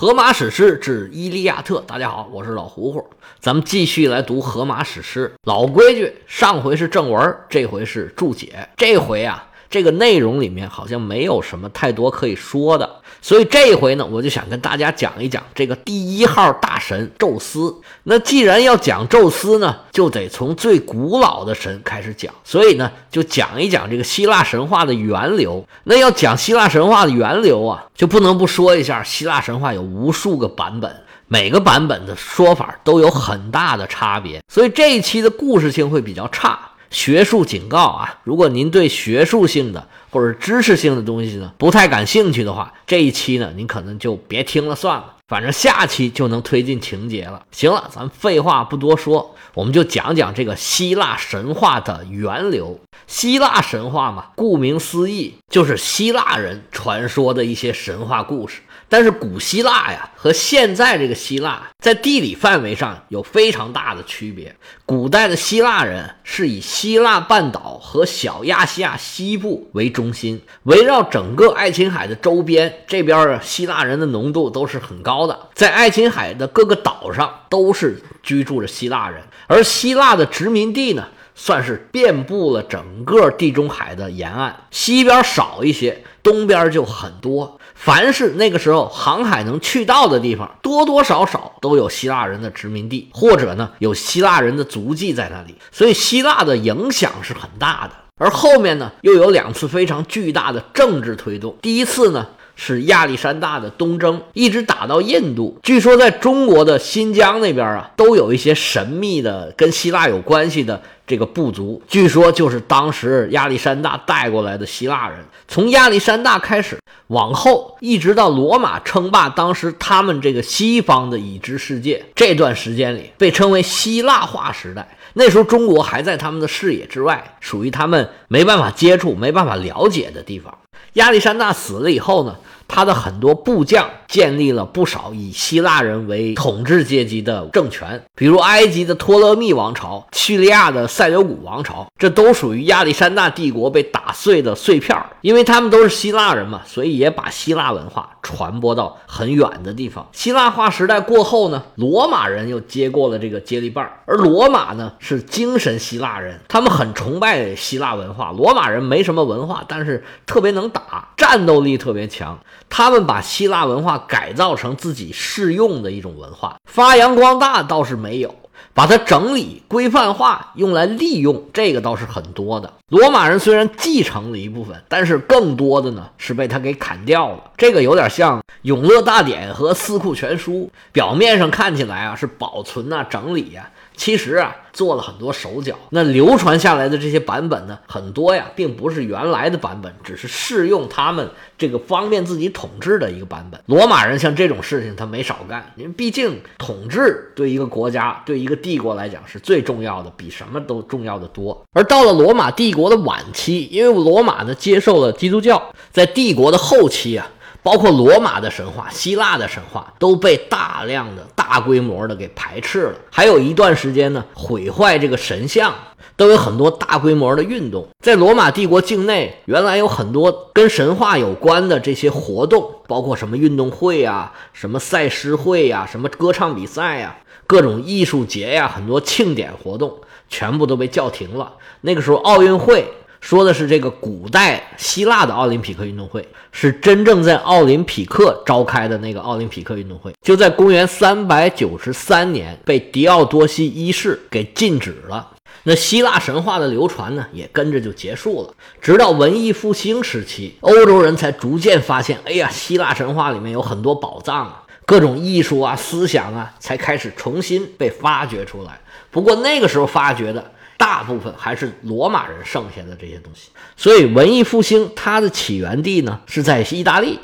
荷马史诗之《伊利亚特》，大家好，我是老胡胡，咱们继续来读荷马史诗。老规矩，上回是正文，这回是注解。这回啊。这个内容里面好像没有什么太多可以说的，所以这一回呢，我就想跟大家讲一讲这个第一号大神宙斯。那既然要讲宙斯呢，就得从最古老的神开始讲，所以呢，就讲一讲这个希腊神话的源流。那要讲希腊神话的源流啊，就不能不说一下希腊神话有无数个版本，每个版本的说法都有很大的差别，所以这一期的故事性会比较差。学术警告啊！如果您对学术性的或者知识性的东西呢不太感兴趣的话，这一期呢您可能就别听了算了。反正下期就能推进情节了。行了，咱废话不多说，我们就讲讲这个希腊神话的源流。希腊神话嘛，顾名思义就是希腊人传说的一些神话故事。但是古希腊呀和现在这个希腊在地理范围上有非常大的区别。古代的希腊人是以希腊半岛和小亚细亚西部为中心，围绕整个爱琴海的周边，这边希腊人的浓度都是很高的。在爱琴海的各个岛上都是居住着希腊人，而希腊的殖民地呢，算是遍布了整个地中海的沿岸，西边少一些，东边就很多。凡是那个时候航海能去到的地方，多多少少都有希腊人的殖民地，或者呢有希腊人的足迹在那里，所以希腊的影响是很大的。而后面呢又有两次非常巨大的政治推动，第一次呢。是亚历山大的东征，一直打到印度。据说在中国的新疆那边啊，都有一些神秘的跟希腊有关系的这个部族。据说就是当时亚历山大带过来的希腊人。从亚历山大开始，往后一直到罗马称霸当时他们这个西方的已知世界，这段时间里被称为希腊化时代。那时候中国还在他们的视野之外，属于他们没办法接触、没办法了解的地方。亚历山大死了以后呢？他的很多部将建立了不少以希腊人为统治阶级的政权，比如埃及的托勒密王朝、叙利亚的塞琉古王朝，这都属于亚历山大帝国被打碎的碎片儿。因为他们都是希腊人嘛，所以也把希腊文化传播到很远的地方。希腊化时代过后呢，罗马人又接过了这个接力棒，而罗马呢是精神希腊人，他们很崇拜希腊文化。罗马人没什么文化，但是特别能打，战斗力特别强。他们把希腊文化改造成自己适用的一种文化，发扬光大倒是没有，把它整理规范化用来利用，这个倒是很多的。罗马人虽然继承了一部分，但是更多的呢是被他给砍掉了。这个有点像《永乐大典》和《四库全书》，表面上看起来啊是保存啊整理呀。其实啊，做了很多手脚。那流传下来的这些版本呢，很多呀，并不是原来的版本，只是适用他们这个方便自己统治的一个版本。罗马人像这种事情，他没少干。因为毕竟统治对一个国家、对一个帝国来讲是最重要的，比什么都重要的多。而到了罗马帝国的晚期，因为罗马呢接受了基督教，在帝国的后期啊。包括罗马的神话、希腊的神话都被大量的大规模的给排斥了。还有一段时间呢，毁坏这个神像，都有很多大规模的运动。在罗马帝国境内，原来有很多跟神话有关的这些活动，包括什么运动会呀、什么赛诗会呀、什么歌唱比赛呀、各种艺术节呀，很多庆典活动全部都被叫停了。那个时候，奥运会。说的是这个古代希腊的奥林匹克运动会，是真正在奥林匹克召开的那个奥林匹克运动会，就在公元三百九十三年被狄奥多西一世给禁止了。那希腊神话的流传呢，也跟着就结束了。直到文艺复兴时期，欧洲人才逐渐发现，哎呀，希腊神话里面有很多宝藏啊，各种艺术啊、思想啊，才开始重新被发掘出来。不过那个时候发掘的。大部分还是罗马人剩下的这些东西，所以文艺复兴它的起源地呢是在意大利。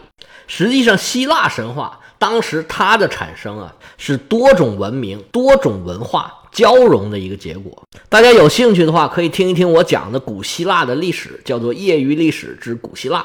实际上，希腊神话当时它的产生啊，是多种文明、多种文化交融的一个结果。大家有兴趣的话，可以听一听我讲的古希腊的历史，叫做《业余历史之古希腊》。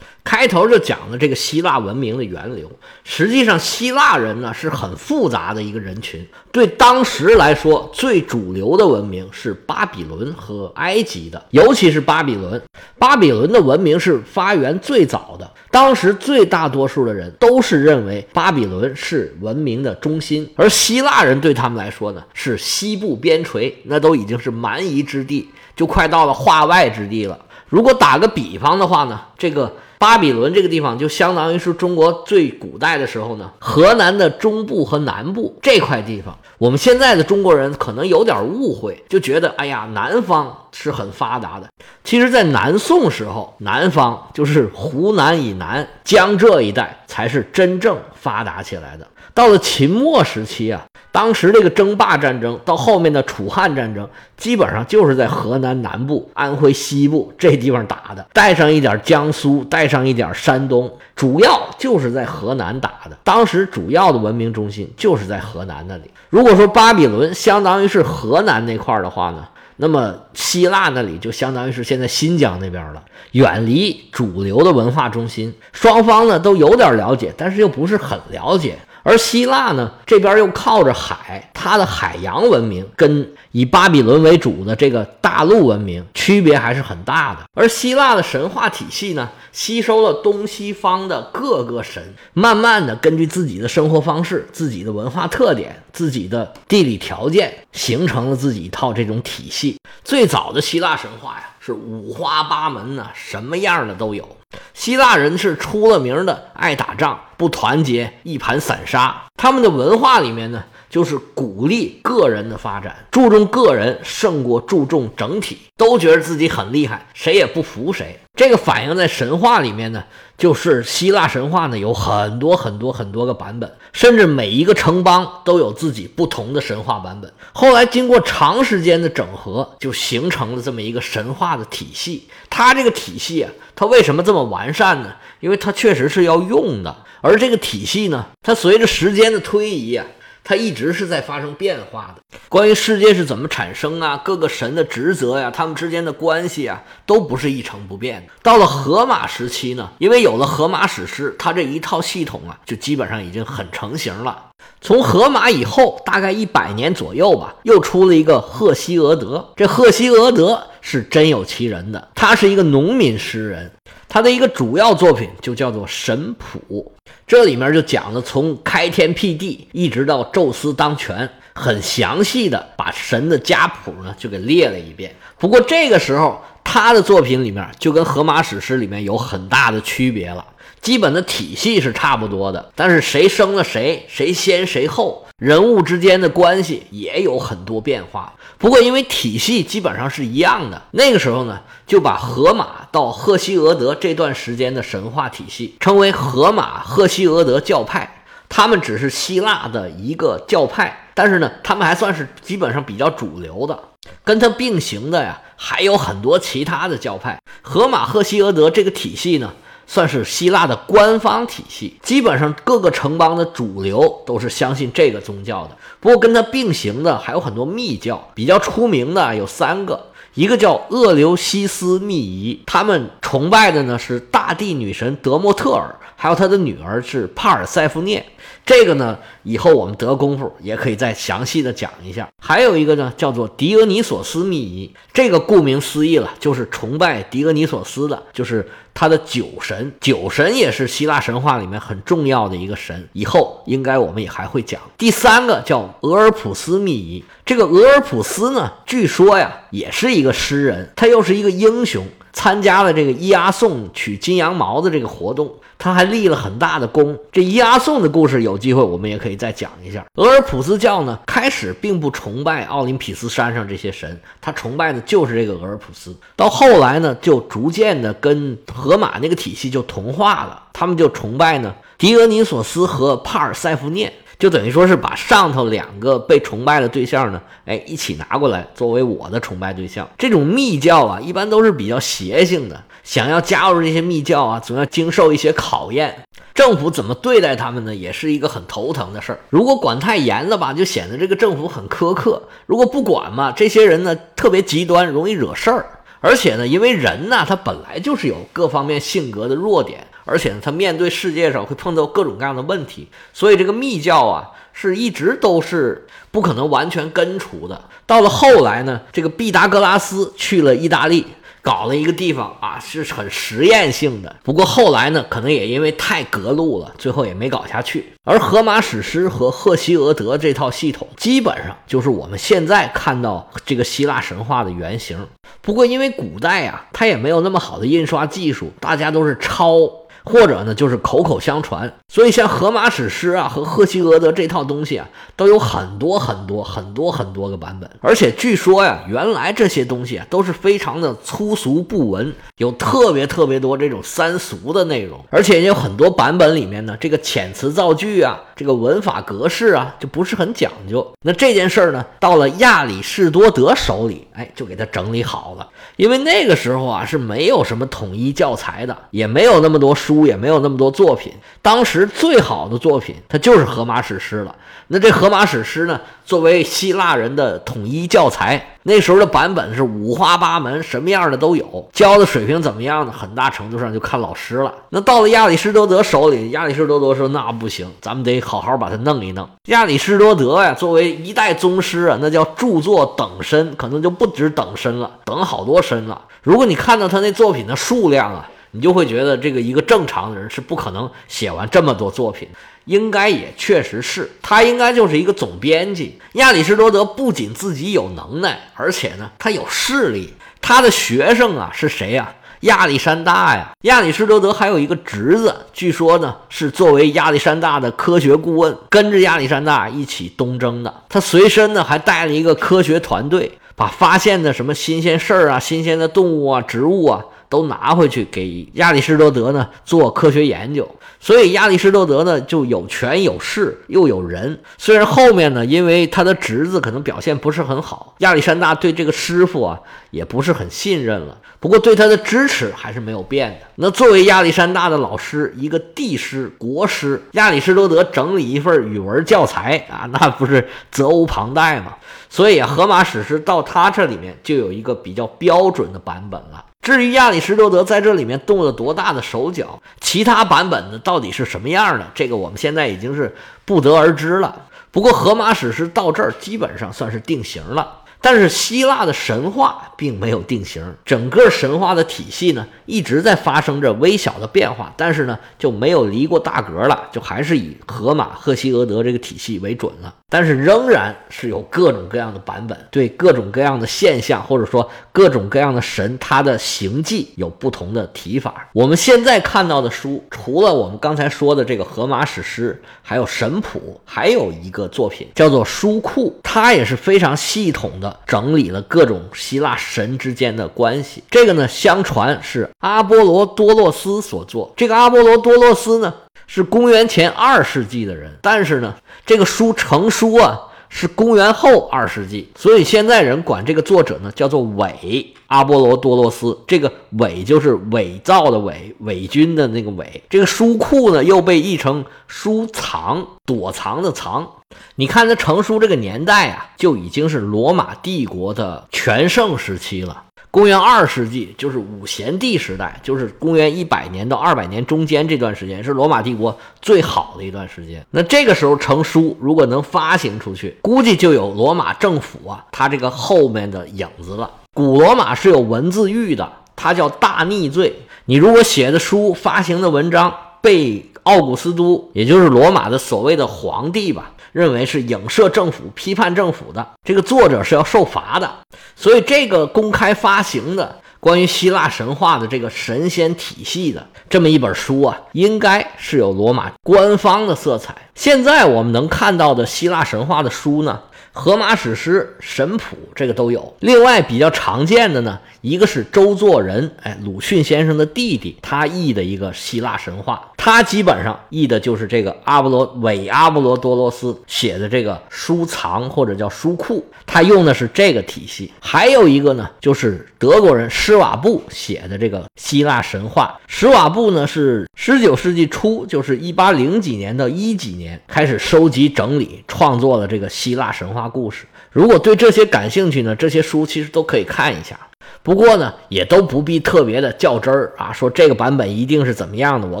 开头就讲了这个希腊文明的源流。实际上，希腊人呢是很复杂的一个人群。对当时来说，最主流的文明是巴比伦和埃及的，尤其是巴比伦。巴比伦的文明是发源最早的。当时最大多数的人都是认为巴比伦是文明的中心，而希腊人对他们来说呢是西部边陲，那都已经是蛮夷之地，就快到了化外之地了。如果打个比方的话呢，这个。巴比伦这个地方就相当于是中国最古代的时候呢，河南的中部和南部这块地方。我们现在的中国人可能有点误会，就觉得哎呀，南方是很发达的。其实，在南宋时候，南方就是湖南以南、江浙一带才是真正发达起来的。到了秦末时期啊，当时这个争霸战争到后面的楚汉战争，基本上就是在河南南部、安徽西部这地方打的，带上一点江苏，带上一点山东，主要就是在河南打的。当时主要的文明中心就是在河南那里。如果说巴比伦相当于是河南那块的话呢，那么希腊那里就相当于是现在新疆那边了，远离主流的文化中心。双方呢都有点了解，但是又不是很了解。而希腊呢，这边又靠着海，它的海洋文明跟以巴比伦为主的这个大陆文明区别还是很大的。而希腊的神话体系呢，吸收了东西方的各个神，慢慢的根据自己的生活方式、自己的文化特点、自己的地理条件，形成了自己一套这种体系。最早的希腊神话呀，是五花八门呢，什么样的都有。希腊人是出了名的爱打仗，不团结，一盘散沙。他们的文化里面呢，就是鼓励个人的发展，注重个人胜过注重整体，都觉得自己很厉害，谁也不服谁。这个反映在神话里面呢，就是希腊神话呢有很多很多很多个版本，甚至每一个城邦都有自己不同的神话版本。后来经过长时间的整合，就形成了这么一个神话的体系。它这个体系啊。它为什么这么完善呢？因为它确实是要用的，而这个体系呢，它随着时间的推移啊，它一直是在发生变化的。关于世界是怎么产生啊，各个神的职责呀，他们之间的关系啊，都不是一成不变的。到了荷马时期呢，因为有了荷马史诗，它这一套系统啊，就基本上已经很成型了。从荷马以后，大概一百年左右吧，又出了一个赫西俄德。这赫西俄德是真有其人的，他是一个农民诗人，他的一个主要作品就叫做《神谱》，这里面就讲了从开天辟地一直到宙斯当权，很详细的把神的家谱呢就给列了一遍。不过这个时候，他的作品里面就跟荷马史诗里面有很大的区别了。基本的体系是差不多的，但是谁生了谁，谁先谁后，人物之间的关系也有很多变化。不过因为体系基本上是一样的，那个时候呢，就把荷马到赫西俄德这段时间的神话体系称为荷马赫西俄德教派。他们只是希腊的一个教派，但是呢，他们还算是基本上比较主流的。跟它并行的呀，还有很多其他的教派。荷马赫西俄德这个体系呢。算是希腊的官方体系，基本上各个城邦的主流都是相信这个宗教的。不过跟它并行的还有很多密教，比较出名的有三个，一个叫厄留西斯密仪，他们崇拜的呢是大地女神德莫特尔，还有他的女儿是帕尔塞福涅。这个呢，以后我们得功夫也可以再详细的讲一下。还有一个呢，叫做狄俄尼索斯密仪，这个顾名思义了，就是崇拜狄俄尼索斯的，就是他的酒神。酒神也是希腊神话里面很重要的一个神，以后应该我们也还会讲。第三个叫俄尔普斯密仪，这个俄尔普斯呢，据说呀，也是一个诗人，他又是一个英雄。参加了这个伊阿宋取金羊毛的这个活动，他还立了很大的功。这伊阿宋的故事有机会我们也可以再讲一下。俄尔普斯教呢，开始并不崇拜奥林匹斯山上这些神，他崇拜的就是这个俄尔普斯。到后来呢，就逐渐的跟荷马那个体系就同化了，他们就崇拜呢狄俄尼索斯和帕尔塞福涅。就等于说是把上头两个被崇拜的对象呢，哎，一起拿过来作为我的崇拜对象。这种密教啊，一般都是比较邪性的，想要加入这些密教啊，总要经受一些考验。政府怎么对待他们呢，也是一个很头疼的事儿。如果管太严了吧，就显得这个政府很苛刻；如果不管嘛，这些人呢特别极端，容易惹事儿。而且呢，因为人呢，他本来就是有各方面性格的弱点，而且呢，他面对世界上会碰到各种各样的问题，所以这个密教啊，是一直都是不可能完全根除的。到了后来呢，这个毕达哥拉斯去了意大利。搞了一个地方啊，是很实验性的。不过后来呢，可能也因为太隔路了，最后也没搞下去。而荷马史诗和赫西俄德这套系统，基本上就是我们现在看到这个希腊神话的原型。不过因为古代啊，它也没有那么好的印刷技术，大家都是抄。或者呢，就是口口相传，所以像荷马史诗啊和赫西俄德这套东西啊，都有很多很多很多很多个版本。而且据说呀，原来这些东西啊都是非常的粗俗不文，有特别特别多这种三俗的内容。而且也有很多版本里面呢，这个遣词造句啊，这个文法格式啊，就不是很讲究。那这件事儿呢，到了亚里士多德手里，哎，就给他整理好了。因为那个时候啊，是没有什么统一教材的，也没有那么多书，书也没有那么多作品。当时最好的作品，它就是《荷马史诗》了。那这《荷马史诗》呢，作为希腊人的统一教材，那时候的版本是五花八门，什么样的都有。教的水平怎么样呢？很大程度上就看老师了。那到了亚里士多德手里，亚里士多德说：“那不行，咱们得好好把它弄一弄。”亚里士多德呀，作为一代宗师啊，那叫著作等身，可能就不止等身了，等好多身了。如果你看到他那作品的数量啊，你就会觉得这个一个正常的人是不可能写完这么多作品。应该也确实是，他应该就是一个总编辑。亚里士多德不仅自己有能耐，而且呢，他有势力。他的学生啊是谁呀？亚历山大呀。亚里士多德还有一个侄子，据说呢是作为亚历山大的科学顾问，跟着亚历山大一起东征的。他随身呢还带了一个科学团队，把发现的什么新鲜事儿啊、新鲜的动物啊、植物啊。都拿回去给亚里士多德呢做科学研究，所以亚里士多德呢就有权有势又有人。虽然后面呢，因为他的侄子可能表现不是很好，亚历山大对这个师傅啊也不是很信任了。不过对他的支持还是没有变的。那作为亚历山大的老师，一个帝师国师，亚里士多德整理一份语文教材啊，那不是责无旁贷吗？所以啊，荷马史诗到他这里面就有一个比较标准的版本了。至于亚里士多德在这里面动了多大的手脚，其他版本的到底是什么样的？这个我们现在已经是不得而知了。不过《荷马史诗》到这儿基本上算是定型了。但是希腊的神话并没有定型，整个神话的体系呢一直在发生着微小的变化，但是呢就没有离过大格了，就还是以荷马、赫西俄德这个体系为准了。但是仍然是有各种各样的版本，对各种各样的现象或者说各种各样的神，它的行迹有不同的提法。我们现在看到的书，除了我们刚才说的这个荷马史诗，还有神谱，还有一个作品叫做书库，它也是非常系统的。整理了各种希腊神之间的关系，这个呢，相传是阿波罗多洛斯所作。这个阿波罗多洛斯呢，是公元前二世纪的人，但是呢，这个书成书啊，是公元后二世纪，所以现在人管这个作者呢叫做伪阿波罗多罗斯。这个伪就是伪造的伪，伪军的那个伪。这个书库呢，又被译成书藏，躲藏的藏。你看，他成书这个年代啊，就已经是罗马帝国的全盛时期了。公元二世纪，就是五贤帝时代，就是公元一百年到二百年中间这段时间，是罗马帝国最好的一段时间。那这个时候成书，如果能发行出去，估计就有罗马政府啊，它这个后面的影子了。古罗马是有文字狱的，它叫大逆罪。你如果写的书、发行的文章被奥古斯都，也就是罗马的所谓的皇帝吧。认为是影射政府、批判政府的这个作者是要受罚的，所以这个公开发行的关于希腊神话的这个神仙体系的这么一本书啊，应该是有罗马官方的色彩。现在我们能看到的希腊神话的书呢？荷马史诗、神谱这个都有。另外比较常见的呢，一个是周作人，哎，鲁迅先生的弟弟，他译的一个希腊神话，他基本上译的就是这个阿波罗伪阿波罗多罗斯写的这个书藏或者叫书库，他用的是这个体系。还有一个呢，就是德国人施瓦布写的这个希腊神话。施瓦布呢是十九世纪初，就是一八零几年到一几年开始收集整理创作了这个希腊神话。故事，如果对这些感兴趣呢，这些书其实都可以看一下。不过呢，也都不必特别的较真儿啊，说这个版本一定是怎么样的，我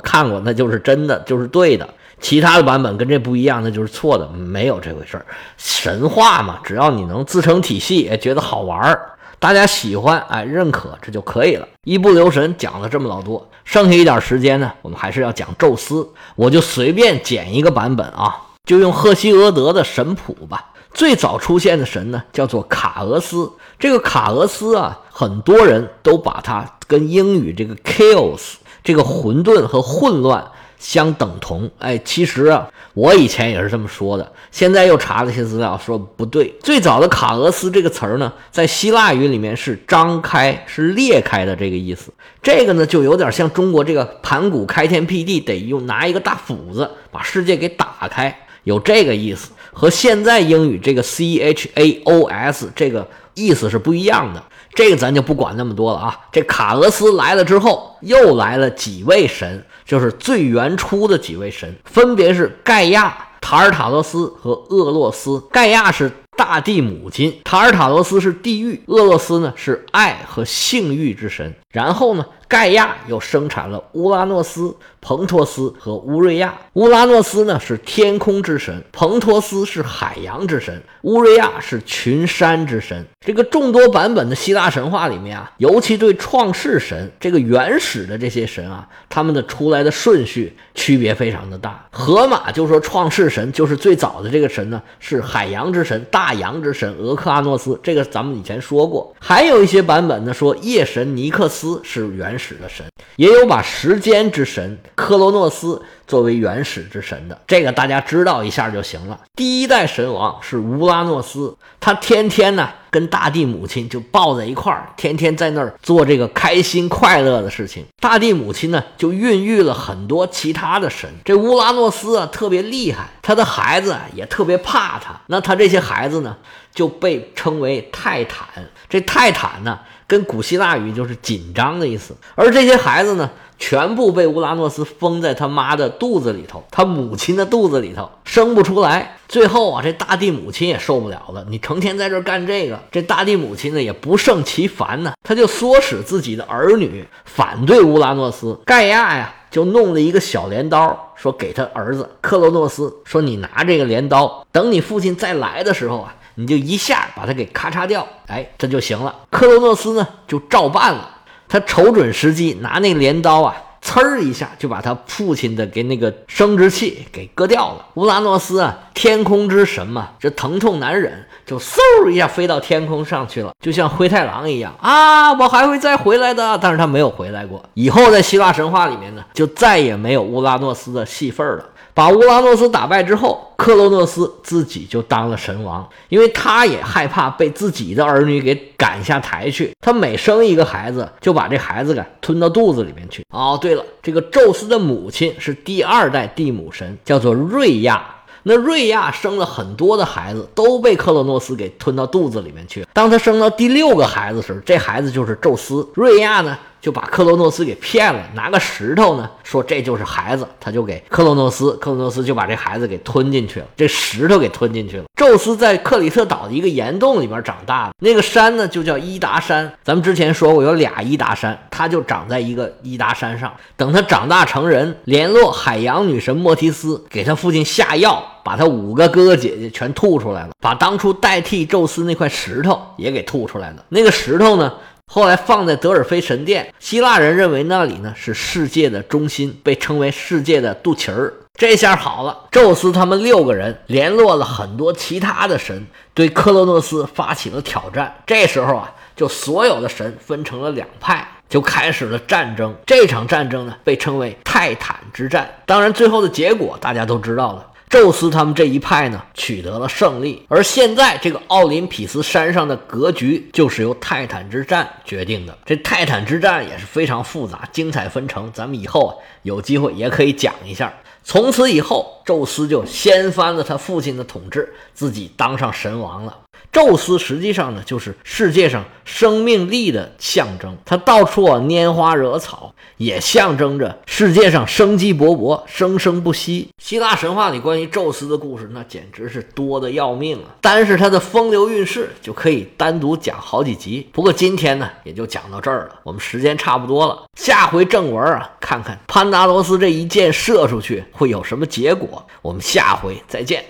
看过那就是真的，就是对的。其他的版本跟这不一样，那就是错的，没有这回事儿。神话嘛，只要你能自成体系，觉得好玩儿，大家喜欢，哎，认可这就可以了。一不留神讲了这么老多，剩下一点时间呢，我们还是要讲宙斯，我就随便捡一个版本啊，就用赫西俄德的神谱吧。最早出现的神呢，叫做卡俄斯。这个卡俄斯啊，很多人都把它跟英语这个 chaos 这个混沌和混乱相等同。哎，其实啊，我以前也是这么说的。现在又查了些资料，说不对。最早的卡俄斯这个词儿呢，在希腊语里面是张开、是裂开的这个意思。这个呢，就有点像中国这个盘古开天辟地，得用拿一个大斧子把世界给打开，有这个意思。和现在英语这个 C H A O S 这个意思是不一样的，这个咱就不管那么多了啊。这卡俄斯来了之后，又来了几位神，就是最原初的几位神，分别是盖亚、塔尔塔罗斯和厄洛斯。盖亚是大地母亲，塔尔塔罗斯是地狱，厄洛斯呢是爱和性欲之神。然后呢？盖亚又生产了乌拉诺斯、彭托斯和乌瑞亚。乌拉诺斯呢是天空之神，彭托斯是海洋之神，乌瑞亚是群山之神。这个众多版本的希腊神话里面啊，尤其对创世神这个原始的这些神啊，他们的出来的顺序区别非常的大。荷马就说创世神就是最早的这个神呢，是海洋之神、大洋之神俄克阿诺斯。这个咱们以前说过。还有一些版本呢说夜神尼克斯斯是原。始的神也有把时间之神克罗诺斯作为原始之神的，这个大家知道一下就行了。第一代神王是乌拉诺斯，他天天呢跟大地母亲就抱在一块儿，天天在那儿做这个开心快乐的事情。大地母亲呢就孕育了很多其他的神。这乌拉诺斯啊特别厉害，他的孩子也特别怕他。那他这些孩子呢就被称为泰坦。这泰坦呢。跟古希腊语就是紧张的意思，而这些孩子呢，全部被乌拉诺斯封在他妈的肚子里头，他母亲的肚子里头生不出来。最后啊，这大地母亲也受不了了，你成天在这干这个，这大地母亲呢也不胜其烦呢，他就唆使自己的儿女反对乌拉诺斯。盖亚呀，就弄了一个小镰刀，说给他儿子克罗诺斯，说你拿这个镰刀，等你父亲再来的时候啊。你就一下把他给咔嚓掉，哎，这就行了。克罗诺斯呢就照办了，他瞅准时机，拿那镰刀啊，呲儿一下就把他父亲的给那个生殖器给割掉了。乌拉诺斯啊，天空之神嘛，这疼痛难忍，就嗖一下飞到天空上去了，就像灰太狼一样啊，我还会再回来的。但是他没有回来过，以后在希腊神话里面呢，就再也没有乌拉诺斯的戏份了。把乌拉诺斯打败之后，克洛诺斯自己就当了神王，因为他也害怕被自己的儿女给赶下台去。他每生一个孩子，就把这孩子给吞到肚子里面去。哦，对了，这个宙斯的母亲是第二代地母神，叫做瑞亚。那瑞亚生了很多的孩子，都被克洛诺斯给吞到肚子里面去。当他生到第六个孩子时，这孩子就是宙斯。瑞亚呢？就把克罗诺斯给骗了，拿个石头呢，说这就是孩子，他就给克罗诺斯，克罗诺斯就把这孩子给吞进去了，这石头给吞进去了。宙斯在克里特岛的一个岩洞里边长大的，那个山呢就叫伊达山。咱们之前说过有俩伊达山，他就长在一个伊达山上。等他长大成人，联络海洋女神莫提斯，给他父亲下药，把他五个哥哥姐姐全吐出来了，把当初代替宙斯那块石头也给吐出来了。那个石头呢？后来放在德尔菲神殿，希腊人认为那里呢是世界的中心，被称为世界的肚脐儿。这下好了，宙斯他们六个人联络了很多其他的神，对克洛诺斯发起了挑战。这时候啊，就所有的神分成了两派，就开始了战争。这场战争呢，被称为泰坦之战。当然，最后的结果大家都知道了。宙斯他们这一派呢，取得了胜利。而现在这个奥林匹斯山上的格局，就是由泰坦之战决定的。这泰坦之战也是非常复杂、精彩纷呈，咱们以后啊有机会也可以讲一下。从此以后，宙斯就掀翻了他父亲的统治，自己当上神王了。宙斯实际上呢，就是世界上生命力的象征。他到处啊拈花惹草，也象征着世界上生机勃勃、生生不息。希腊神话里关于宙斯的故事，那简直是多的要命啊！单是他的风流韵事，就可以单独讲好几集。不过今天呢，也就讲到这儿了。我们时间差不多了，下回正文啊，看看潘达罗斯这一箭射出去会有什么结果。我们下回再见。